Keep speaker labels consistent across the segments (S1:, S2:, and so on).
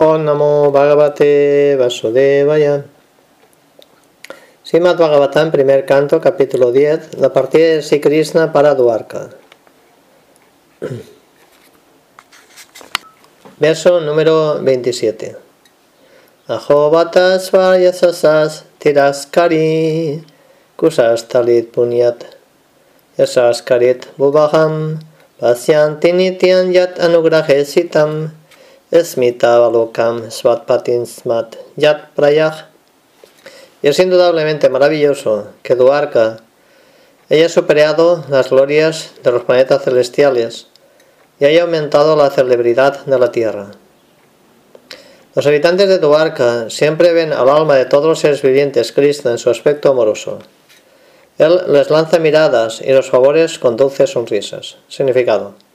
S1: Om Namo Bhagavate Vasudevaya. Srimad Bhagavatam, primer canto, capítulo 10, la partida de Sri Krishna para Dwarka. Verso número 27. Aho Vatas Varyasasas Tiraskari Kusastalit Punyat Yasaskarit Bubaham Pasyanti Nityan Yat Anugrahe Sitam Smita Balokam Svatpatin Smat Yat Prayah y es indudablemente maravilloso que Duarca haya superado las glorias de los planetas celestiales y haya aumentado la celebridad de la Tierra. Los habitantes de Duarca siempre ven al alma de todos los seres vivientes Krishna en su aspecto amoroso. Él les lanza miradas y los favores con dulces sonrisas. Significado.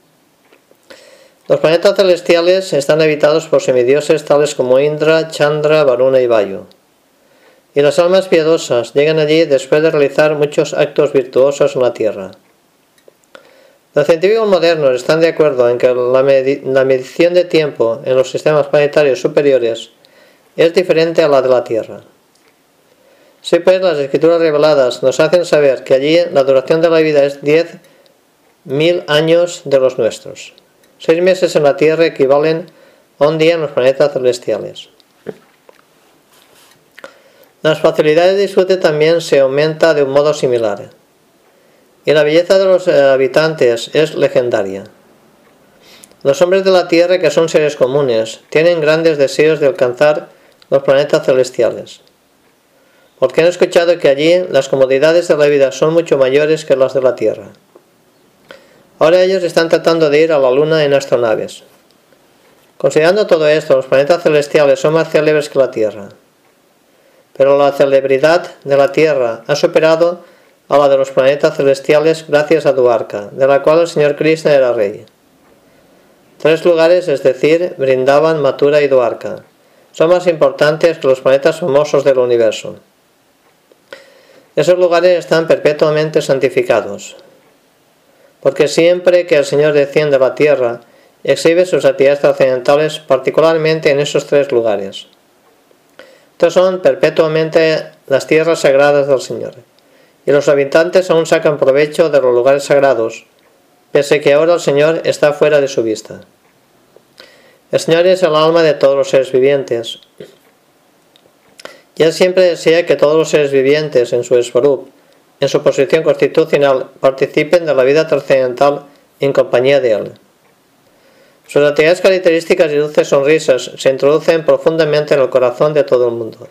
S1: Los planetas celestiales están habitados por semidioses tales como Indra, Chandra, Varuna y Vayu. Y las almas piadosas llegan allí después de realizar muchos actos virtuosos en la Tierra. Los científicos modernos están de acuerdo en que la, la medición de tiempo en los sistemas planetarios superiores es diferente a la de la Tierra. Sí, pues las escrituras reveladas nos hacen saber que allí la duración de la vida es 10.000 años de los nuestros. Seis meses en la Tierra equivalen a un día en los planetas celestiales. Las facilidades de disfrute también se aumenta de un modo similar. Y la belleza de los habitantes es legendaria. Los hombres de la Tierra, que son seres comunes, tienen grandes deseos de alcanzar los planetas celestiales. Porque han escuchado que allí las comodidades de la vida son mucho mayores que las de la Tierra. Ahora ellos están tratando de ir a la Luna en astronaves. Considerando todo esto, los planetas celestiales son más célebres que la Tierra. Pero la celebridad de la Tierra ha superado a la de los planetas celestiales gracias a Duarca, de la cual el señor Krishna era rey. Tres lugares, es decir, Brindaban, Mathura y Duarca, son más importantes que los planetas famosos del universo. Esos lugares están perpetuamente santificados, porque siempre que el Señor desciende a la tierra, exhibe sus actividades trascendentales, particularmente en esos tres lugares. Estos son perpetuamente las tierras sagradas del Señor, y los habitantes aún sacan provecho de los lugares sagrados, pese que ahora el Señor está fuera de su vista. El Señor es el alma de todos los seres vivientes, y Él siempre desea que todos los seres vivientes en su esvarup, en su posición constitucional, participen de la vida trascendental en compañía de Él. Sus actividades características y dulces sonrisas se introducen profundamente en el corazón de todo el mundo.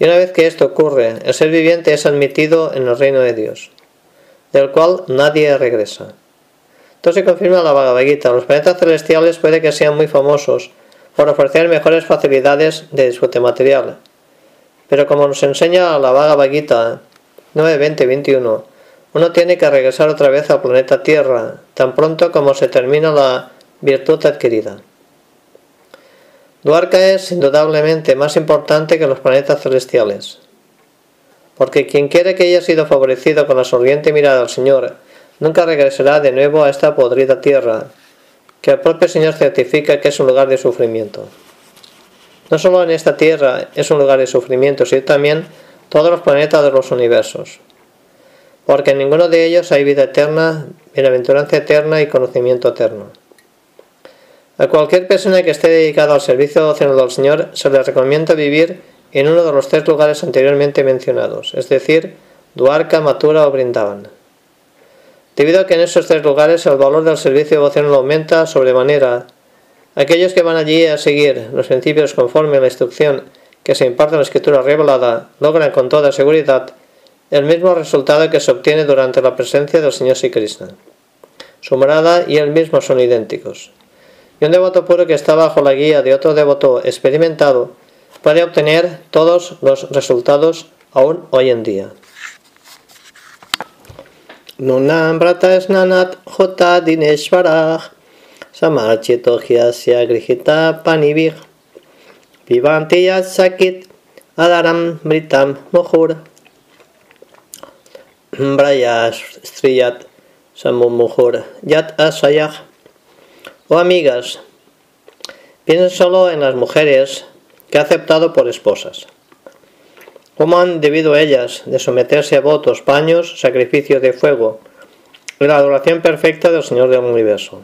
S1: Y una vez que esto ocurre, el ser viviente es admitido en el reino de Dios, del cual nadie regresa. Esto se confirma en la Bhagavad Gita. Los planetas celestiales puede que sean muy famosos por ofrecer mejores facilidades de disfrute material. Pero como nos enseña la Bhagavad Gita 9.20.21, uno tiene que regresar otra vez al planeta Tierra, tan pronto como se termina la virtud adquirida. Duarca es indudablemente más importante que los planetas celestiales, porque quien quiere que haya sido favorecido con la sonriente mirada del Señor, nunca regresará de nuevo a esta podrida tierra, que el propio Señor certifica que es un lugar de sufrimiento. No solo en esta tierra es un lugar de sufrimiento, sino también todos los planetas de los universos, porque en ninguno de ellos hay vida eterna, bienaventuranza eterna y conocimiento eterno. A cualquier persona que esté dedicada al servicio devocional del Señor se le recomienda vivir en uno de los tres lugares anteriormente mencionados, es decir, Duarca, Matura o Brindavan. Debido a que en esos tres lugares el valor del servicio devocional aumenta sobremanera, aquellos que van allí a seguir los principios conforme a la instrucción que se imparte en la escritura revelada logran con toda seguridad el mismo resultado que se obtiene durante la presencia del Señor Krishna. Su morada y él mismo son idénticos y un devoto puro que está bajo la guía de otro devoto experimentado puede obtener todos los resultados aún hoy en día. Nunam brata snanat jota dineshvarah samarchito grihita vivanti sakit adaram britam muhur braya striyat samumuhur yat asayah Oh amigas, Piensen solo en las mujeres que ha aceptado por esposas. ¿Cómo han debido ellas de someterse a votos, paños, sacrificios de fuego y la adoración perfecta del Señor del universo?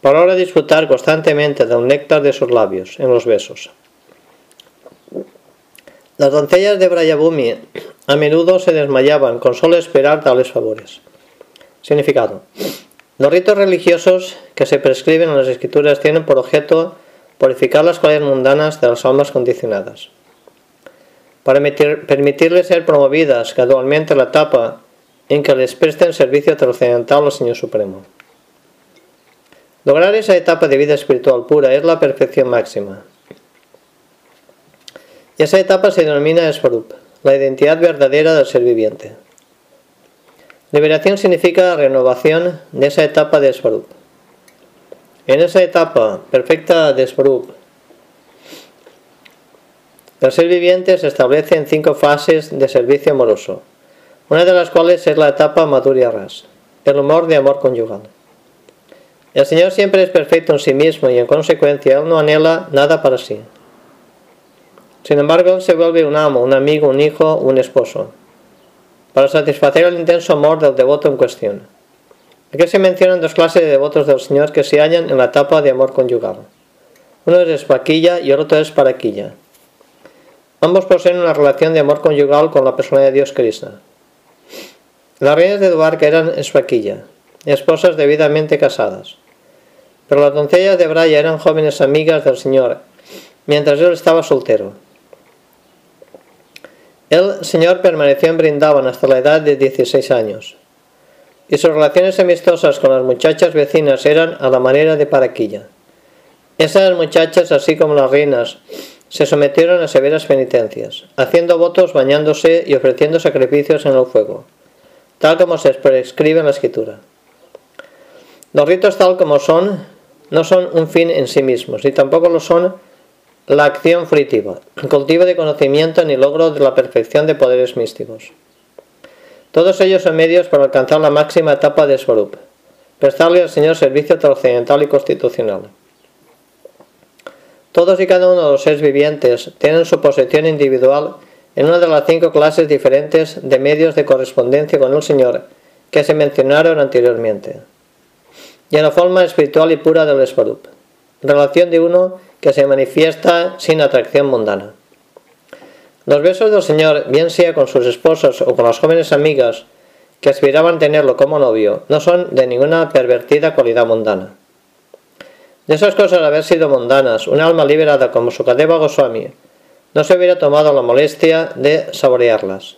S1: Para ahora disfrutar constantemente del néctar de sus labios en los besos. Las doncellas de Brayabumi a menudo se desmayaban con solo esperar tales favores. Significado. Los ritos religiosos que se prescriben en las escrituras tienen por objeto purificar las cualidades mundanas de las almas condicionadas. Para permitirles ser promovidas gradualmente a la etapa en que les presten servicio trascendental al Señor Supremo. Lograr esa etapa de vida espiritual pura es la perfección máxima. Y esa etapa se denomina Svarup, la identidad verdadera del ser viviente. Liberación significa renovación de esa etapa de Svarup. En esa etapa perfecta de Svarup, el ser viviente se establece en cinco fases de servicio amoroso, una de las cuales es la etapa Madhurya Ras, el humor de amor conyugal. El Señor siempre es perfecto en sí mismo y en consecuencia Él no anhela nada para sí. Sin embargo, se vuelve un amo, un amigo, un hijo, un esposo, para satisfacer el intenso amor del devoto en cuestión. Aquí se mencionan dos clases de devotos del Señor que se hallan en la etapa de amor conyugal. Uno es espaquilla y el otro es paraquilla. Ambos poseen una relación de amor conyugal con la persona de Dios Krishna. Las reinas de Duarca eran espaquilla, esposas debidamente casadas. Pero las doncellas de Braya eran jóvenes amigas del Señor, mientras él estaba soltero. El Señor permaneció en Brindavan hasta la edad de 16 años, y sus relaciones amistosas con las muchachas vecinas eran a la manera de paraquilla. Esas muchachas, así como las reinas, se sometieron a severas penitencias, haciendo votos, bañándose y ofreciendo sacrificios en el fuego, tal como se prescribe en la escritura. Los ritos tal como son no son un fin en sí mismos, y tampoco lo son la acción fruitiva, cultivo de conocimiento ni logro de la perfección de poderes místicos. Todos ellos son medios para alcanzar la máxima etapa de Swarup, prestarle al Señor servicio trascendental y constitucional. Todos y cada uno de los seres vivientes tienen su posición individual en una de las cinco clases diferentes de medios de correspondencia con el Señor que se mencionaron anteriormente, y en la forma espiritual y pura del Swarup, relación de uno que se manifiesta sin atracción mundana. Los besos del Señor, bien sea con sus esposos o con las jóvenes amigas que aspiraban tenerlo como novio, no son de ninguna pervertida cualidad mundana. De esas cosas haber sido mundanas, un alma liberada como Sukadeva Goswami no se hubiera tomado la molestia de saborearlas.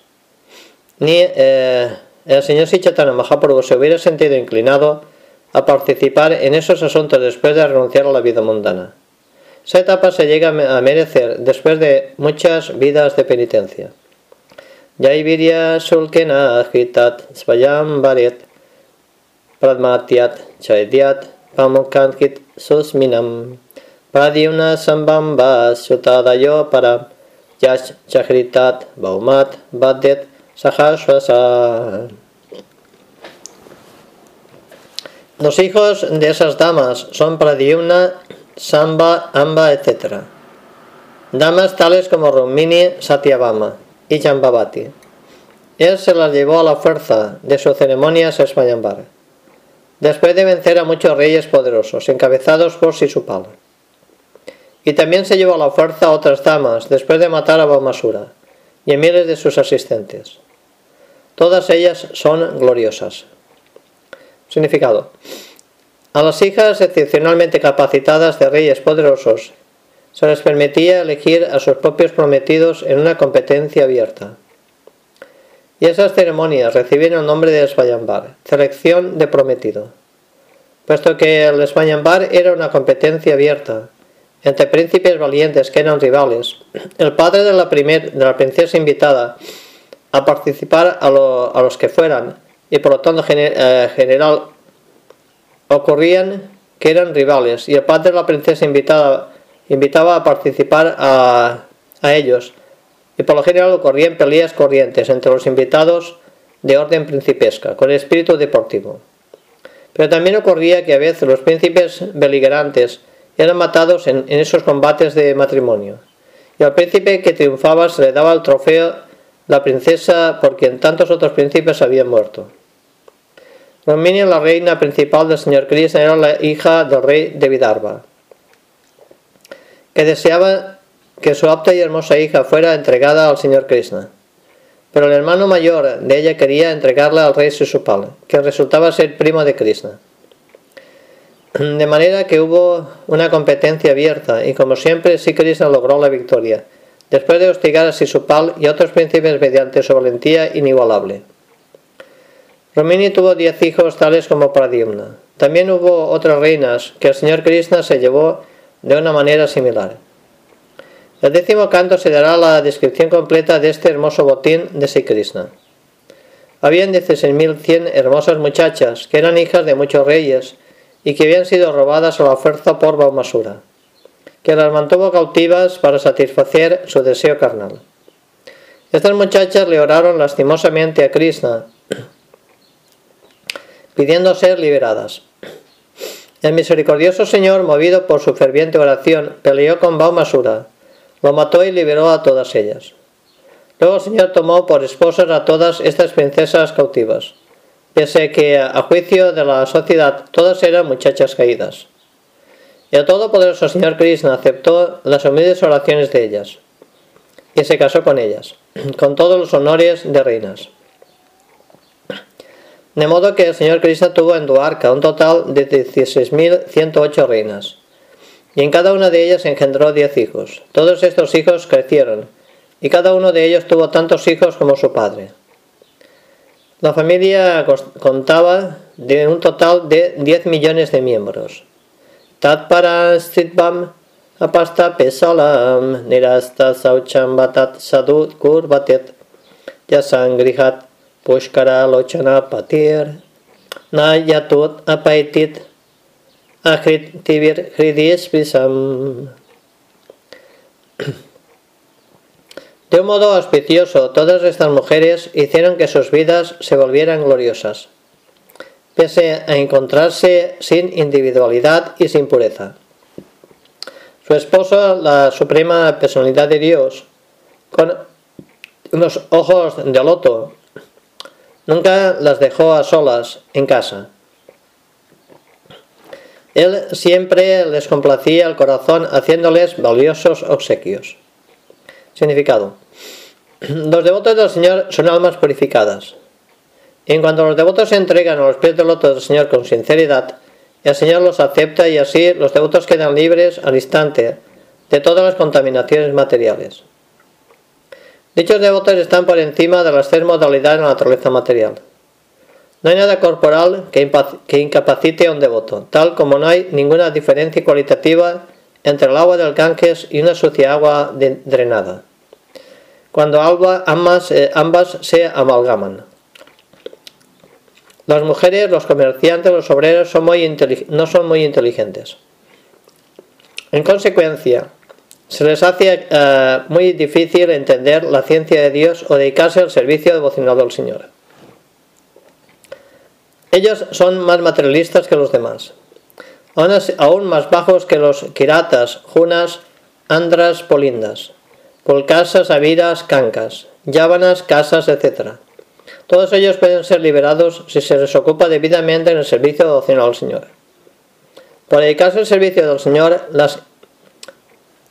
S1: Ni eh, el señor Sichatana Mahaprabhu se hubiera sentido inclinado a participar en esos asuntos después de renunciar a la vida mundana. Esa etapa se llega a merecer después de muchas vidas de penitencia. Yaivirya Sulkena Svayam Varet Pradmatyat Chaidyat Pamukankit Susminam Pradyuna Sambamba Sutadayo Para Yash Chahritat Baumat Badet Sahaswasa Los hijos de esas damas son Pradyumna Samba, Amba, etc. Damas tales como Rumini, Satyabama y Jambavati. Él se las llevó a la fuerza de sus ceremonias a Espayambar, después de vencer a muchos reyes poderosos, encabezados por Sisupala. Y también se llevó a la fuerza a otras damas, después de matar a Baumasura y a miles de sus asistentes. Todas ellas son gloriosas. Significado. A las hijas excepcionalmente capacitadas de reyes poderosos se les permitía elegir a sus propios prometidos en una competencia abierta. Y esas ceremonias recibieron el nombre de Svayambar, selección de prometido, puesto que el Svayambar era una competencia abierta entre príncipes valientes que eran rivales. El padre de la, de la princesa invitada a participar a, los que fueran, y por lo tanto eh, general ocurrían que eran rivales y el padre de la princesa invitaba a participar a, a ellos y por lo general ocurrían peleas corrientes entre los invitados de orden principesca, con espíritu deportivo. Pero también ocurría que a veces los príncipes beligerantes eran matados en, en esos combates de matrimonio, y al príncipe que triunfaba se le daba el trofeo la princesa por quien tantos otros príncipes habían muerto. Romini, la reina principal del señor Krishna, era la hija del rey de Vidarbha, que deseaba que su apta y hermosa hija fuera entregada al señor Krishna. Pero el hermano mayor de ella quería entregarla al rey Sisupal, que resultaba ser primo de Krishna. De manera que hubo una competencia abierta y como siempre sí Krishna logró la victoria, después de hostigar a Sisupal y otros príncipes mediante su valentía inigualable. Romini tuvo diez hijos tales como Pradyumna. También hubo otras reinas que el señor Krishna se llevó de una manera similar. El décimo canto se dará la descripción completa de este hermoso botín de Sri Krishna. Habían 16.100 hermosas muchachas que eran hijas de muchos reyes y que habían sido robadas a la fuerza por Baumasura que las mantuvo cautivas para satisfacer su deseo carnal. Estas muchachas le oraron lastimosamente a Krishna, pidiendo ser liberadas. El misericordioso Señor, movido por su ferviente oración, peleó con Baumasura, lo mató y liberó a todas ellas. Luego el Señor tomó por esposas a todas estas princesas cautivas, pese que, a juicio de la sociedad, todas eran muchachas caídas. Y el todopoderoso Señor Krishna aceptó las humildes oraciones de ellas y se casó con ellas, con todos los honores de reinas. De modo que el Señor Krishna tuvo en Duarca un total de 16.108 reinas, y en cada una de ellas engendró 10 hijos. Todos estos hijos crecieron, y cada uno de ellos tuvo tantos hijos como su padre. La familia contaba de un total de 10 millones de miembros. Tatparastitvam apasta pesalam nirasta saucham batat sadut kurvatet yasangrihat pushkara lochana patir na yatut apaitit. Ahrit tivir hridispisam De un modo auspicioso, todas estas mujeres hicieron que sus vidas se volvieran gloriosas pese a encontrarse sin individualidad y sin pureza. Su esposo, la suprema personalidad de Dios, con unos ojos de loto, nunca las dejó a solas en casa. Él siempre les complacía el corazón haciéndoles valiosos obsequios. Significado. Los devotos del Señor son almas purificadas, en cuanto los devotos se entregan a los pies del loto del Señor con sinceridad, el Señor los acepta y así los devotos quedan libres al instante de todas las contaminaciones materiales. Dichos devotos están por encima de las tres modalidades de la naturaleza material. No hay nada corporal que, incapacite a un devoto, tal como no hay ninguna diferencia cualitativa entre el agua del Ganges y una sucia agua drenada, cuando ambas, eh, ambas se amalgaman. Las mujeres, los comerciantes, los obreros no son muy inteligentes. En consecuencia, se les hace eh, muy difícil entender la ciencia de Dios o dedicarse al servicio devocional del Señor. Ellos son más materialistas que los demás, aún más bajos que los kiratas, junas, andras, polindas, pulcasas, aviras, cancas, yávanas, casas, etc. Todos ellos pueden ser liberados si se les ocupa debidamente en el servicio devocional al Señor. Por dedicarse al servicio del Señor, las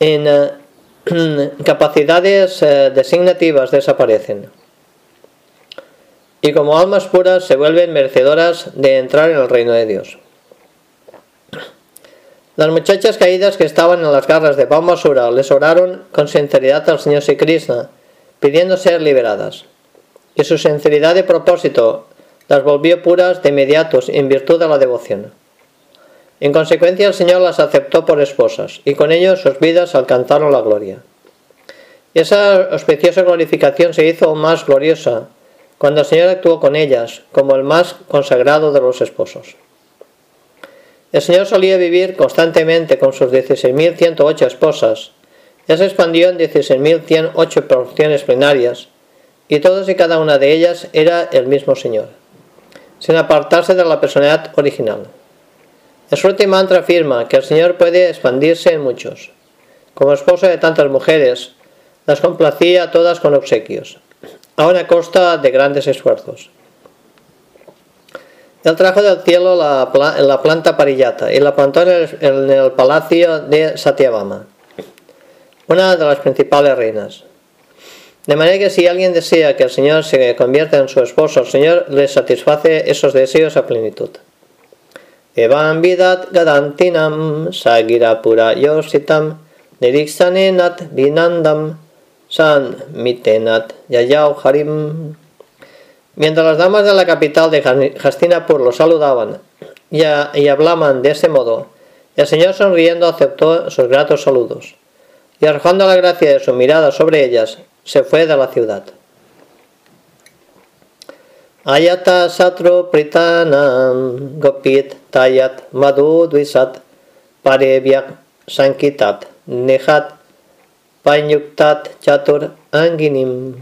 S1: capacidades eh, designativas desaparecen. Y como almas puras se vuelven merecedoras de entrar en el reino de Dios. Las muchachas caídas que estaban en las garras de Baumasura les oraron con sinceridad al Señor Sri Krishna, pidiendo ser liberadas y su sinceridad de propósito las volvió puras de inmediatos en virtud de la devoción. En consecuencia el Señor las aceptó por esposas, y con ello sus vidas alcanzaron la gloria. esa auspiciosa glorificación se hizo más gloriosa cuando el Señor actuó con ellas como el más consagrado de los esposos. El Señor solía vivir constantemente con sus 16.108 esposas, ya se expandió en 16.108 porciones plenarias, y todas y cada una de ellas era el mismo Señor, sin apartarse de la personalidad original. Shruti Mantra afirma que el Señor puede expandirse en muchos. Como esposo de tantas mujeres, las complacía todas con obsequios, a una costa de grandes esfuerzos. Él trajo del cielo la, planta parillata y la plantó en el, palacio de Satyabama, una de las principales reinas. De manera que si alguien desea que el Señor se convierta en su esposo, el Señor le satisface esos deseos a plenitud. Evan vidat gadantinam sagirapura yositam niriksanenat vinandam san mitenat yayau harim Mientras las damas de la capital de Hastinapur lo saludaban y, hablaban de ese modo, el Señor sonriendo aceptó sus gratos saludos y arrojando la gracia de su mirada sobre ellas, se fue de la ciudad. Ayata satru pritanam gopit tayat madhu dvisat parebyak sankitat nehat panyuktat chatur anginim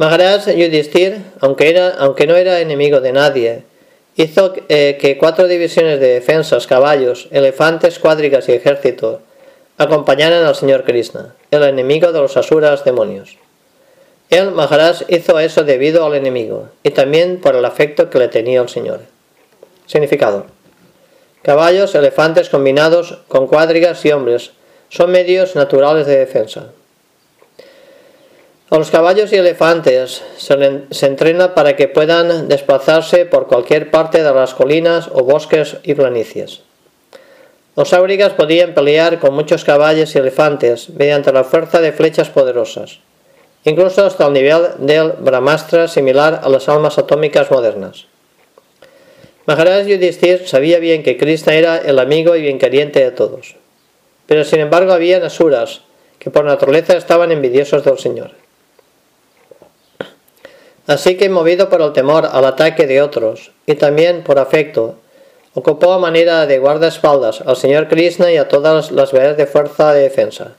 S1: Maharaj Yudhishthir, aunque, era, aunque no era enemigo de nadie, hizo eh, que cuatro divisiones de defensas, caballos, elefantes, cuadrigas y ejército acompañaran al señor Krishna, el enemigo de los asuras demonios. Él, Maharaj, hizo eso debido al enemigo y también por el afecto que le tenía al señor. Significado. Caballos, elefantes combinados con cuadrigas y hombres son medios naturales de defensa. A los caballos y elefantes se, entrena para que puedan desplazarse por cualquier parte de las colinas o bosques y planicies. Los áurigas podían pelear con muchos caballos y elefantes mediante la fuerza de flechas poderosas, incluso hasta el nivel del Brahmastra similar a las almas atómicas modernas. Maharaj Yudhishthir sabía bien que Krishna era el amigo y bien queriente de todos, pero sin embargo había asuras que por naturaleza estaban envidiosos del Señor. Así que, movido por el temor al ataque de otros y también por afecto, ocupó a manera de guardaespaldas al señor Krishna y a todas las veces de fuerza de defensa.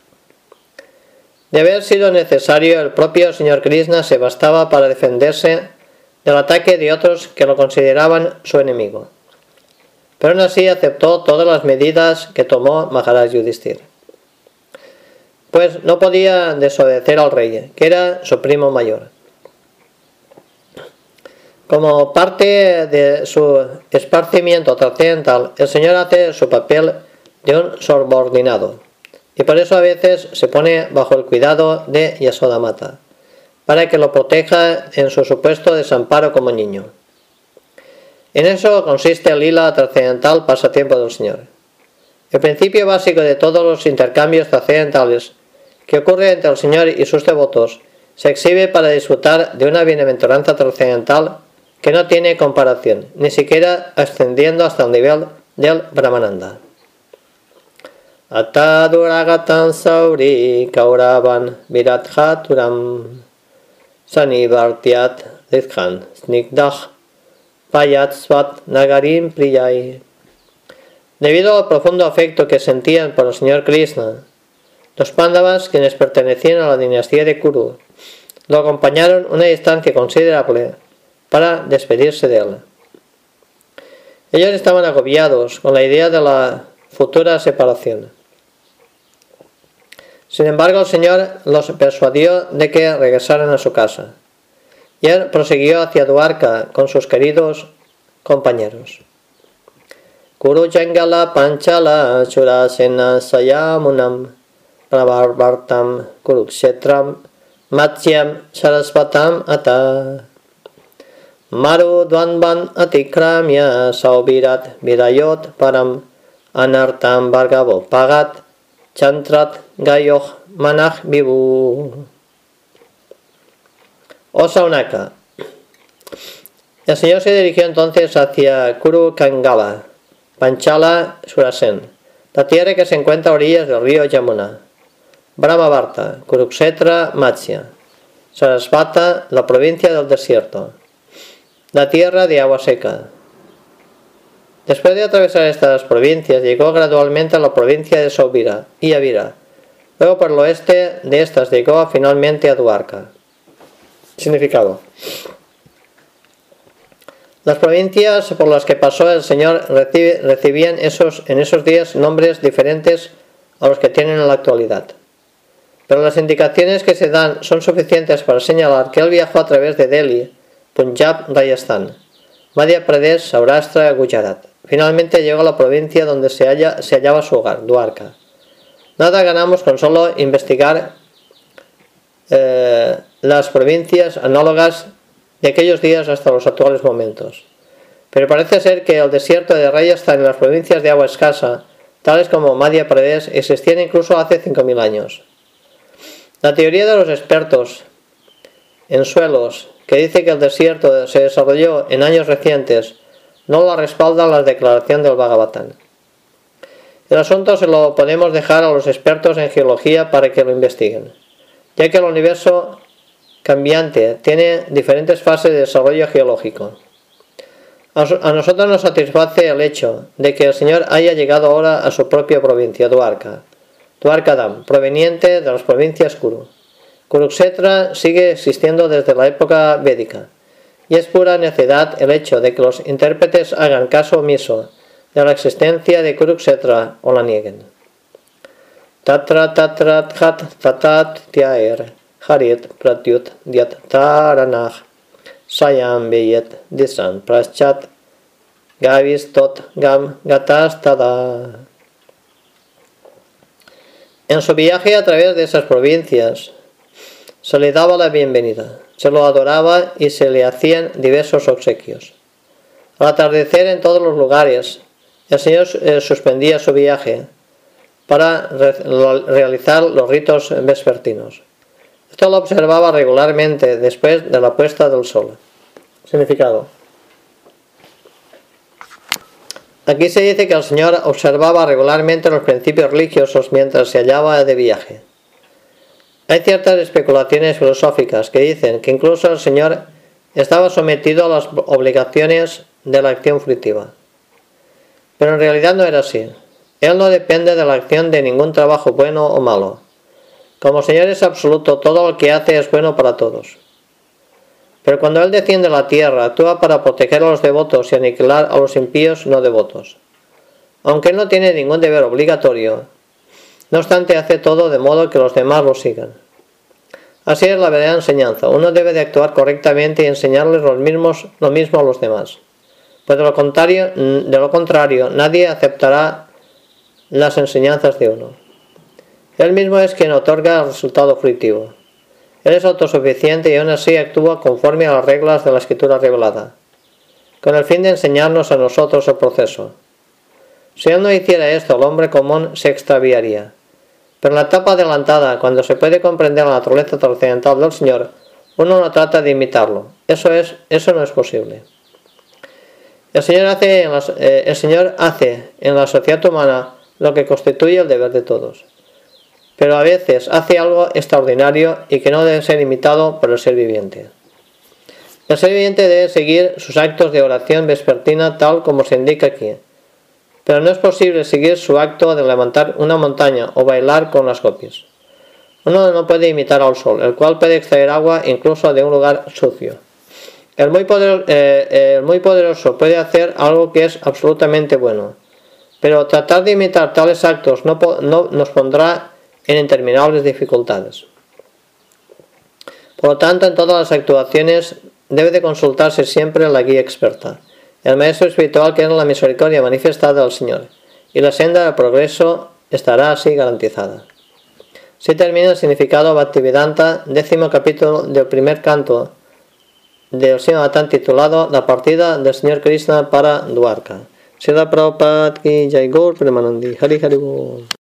S1: De haber sido necesario, el propio señor Krishna se bastaba para defenderse del ataque de otros que lo consideraban su enemigo. Pero aún así aceptó todas las medidas que tomó Maharaj Yudhishthir. Pues no podía desobedecer al rey, que era su primo mayor. Como parte de su esparcimiento trascendental, el Señor hace su papel de un subordinado y por eso a veces se pone bajo el cuidado de Yasodamata para que lo proteja en su supuesto desamparo como niño. En eso consiste el lila trascendental pasatiempo del Señor. El principio básico de todos los intercambios trascendentales que ocurre entre el Señor y sus devotos se exhibe para disfrutar de una bienaventuranza trascendental que no tiene comparación, ni siquiera ascendiendo hasta el nivel del Brahmananda. Ataduragatan sauri kauravan viradhaturam sanivartiat dikhan snigdah payat swat nagarim priyai. Debido al profundo afecto que sentían por el señor Krishna, los Pandavas, quienes pertenecían a la dinastía de Kuru, lo acompañaron una distancia considerable para despedirse de él. Ellos estaban agobiados con la idea de la futura separación. Sin embargo, el Señor los persuadió de que regresaran a su casa, y él prosiguió hacia Duarca con sus queridos compañeros. Kuru Jangala Panchala Churasena Sayamunam Pravarvartam Kurukshetram Matsyam Sarasvatam Ata Maru Dwanban Atikramya Saubirat Vidayot Param Anartam Bhargavo Pagat Chantrat Gayoh Manach Vibu Osaunaka. El Señor se dirigió entonces hacia Kuru Kangala, Panchala Surasen, la tierra que se encuentra a orillas del río Yamuna, Brahmavarta, Kuruksetra, Matsya, Sarasvata, la provincia del desierto, la tierra de agua seca. Después de atravesar estas provincias, llegó gradualmente a la provincia de Saubira y Avira. Luego por el oeste de estas llegó finalmente a Duarca. Significado. Las provincias por las que pasó el Señor recibían esos, en esos días nombres diferentes a los que tienen en la actualidad. Pero las indicaciones que se dan son suficientes para señalar que él viajó a través de Delhi, Punjab, Rajasthan, Madhya Pradesh, Saurashtra, Gujarat. Finalmente llegó a la provincia donde se, hallaba su hogar, Dwarka. Nada ganamos con solo investigar eh, las provincias análogas de aquellos días hasta los actuales momentos. Pero parece ser que el desierto de Rajasthan en las provincias de agua escasa, tales como Madhya Pradesh, existían incluso hace 5.000 años. La teoría de los expertos en suelos, que dice que el desierto se desarrolló en años recientes, no la respalda la declaración del Bhagavatam. El asunto se lo podemos dejar a los expertos en geología para que lo investiguen, ya que el universo cambiante, tiene diferentes fases de desarrollo geológico. A nosotros nos satisface el hecho de que el Señor haya llegado ahora a su propia provincia, Duarca, Dam, proveniente de las provincias Kuru. Kurukshetra sigue existiendo desde la época védica, y es pura necedad el hecho de que los intérpretes hagan caso omiso de la existencia de Kurukshetra o la nieguen. Tatra tatrat hat tatat tiaer. Harit Pratyut Diat Taranach Sayam Beyet Disan Praschat Gavis Tot Gam Gatastada. En su viaje a través de esas provincias se le daba la bienvenida, se lo adoraba y se le hacían diversos obsequios. Al atardecer en todos los lugares, el Señor eh, suspendía su viaje para realizar los ritos vespertinos. Esto lo observaba regularmente después de la puesta del sol. Significado. Aquí se dice que el Señor observaba regularmente los principios religiosos mientras se hallaba de viaje. Hay ciertas especulaciones filosóficas que dicen que incluso el Señor estaba sometido a las obligaciones de la acción fruitiva. Pero en realidad no era así. Él no depende de la acción de ningún trabajo bueno o malo. Como Señor es absoluto, todo lo que hace es bueno para todos. Pero cuando Él desciende a la tierra, actúa para proteger a los devotos y aniquilar a los impíos no devotos. Aunque Él no tiene ningún deber obligatorio, no obstante hace todo de modo que los demás lo sigan. Así es la verdadera enseñanza. Uno debe de actuar correctamente y enseñarles los mismos, lo mismo a los demás. Pues de lo contrario, de lo contrario nadie aceptará las enseñanzas de uno. Él mismo es quien otorga el resultado fruitivo. Él es autosuficiente y aún así actúa conforme a las reglas de la escritura revelada, con el fin de enseñarnos a nosotros el proceso. Si él no hiciera esto, el hombre común se extraviaría. Pero en la etapa adelantada, cuando se puede comprender la naturaleza trascendental del Señor, uno no trata de imitarlo. Eso, es, eso no es posible. El Señor, hace eh, el Señor hace en la sociedad humana lo que constituye el deber de todos pero a veces hace algo extraordinario y que no debe ser imitado por el ser viviente. El ser viviente debe seguir sus actos de oración vespertina tal como se indica aquí, pero no es posible seguir su acto de levantar una montaña o bailar con las copias. Uno no puede imitar al sol, el cual puede extraer agua incluso de un lugar sucio. El muy, eh, muy poderoso puede hacer algo que es absolutamente bueno, pero tratar de imitar tales actos no nos pondrá en interminables dificultades. Por lo tanto, en todas las actuaciones debe de consultarse siempre la guía experta, el maestro espiritual que es la misericordia manifestada del Señor, y la senda del progreso estará así garantizada. Así termina el significado Bhaktivedanta, décimo capítulo del primer canto del Srimad titulado La partida del Señor Krishna para Dwarka. Srila Prabhupada ki Jai Gaur Premanandi Hari Hari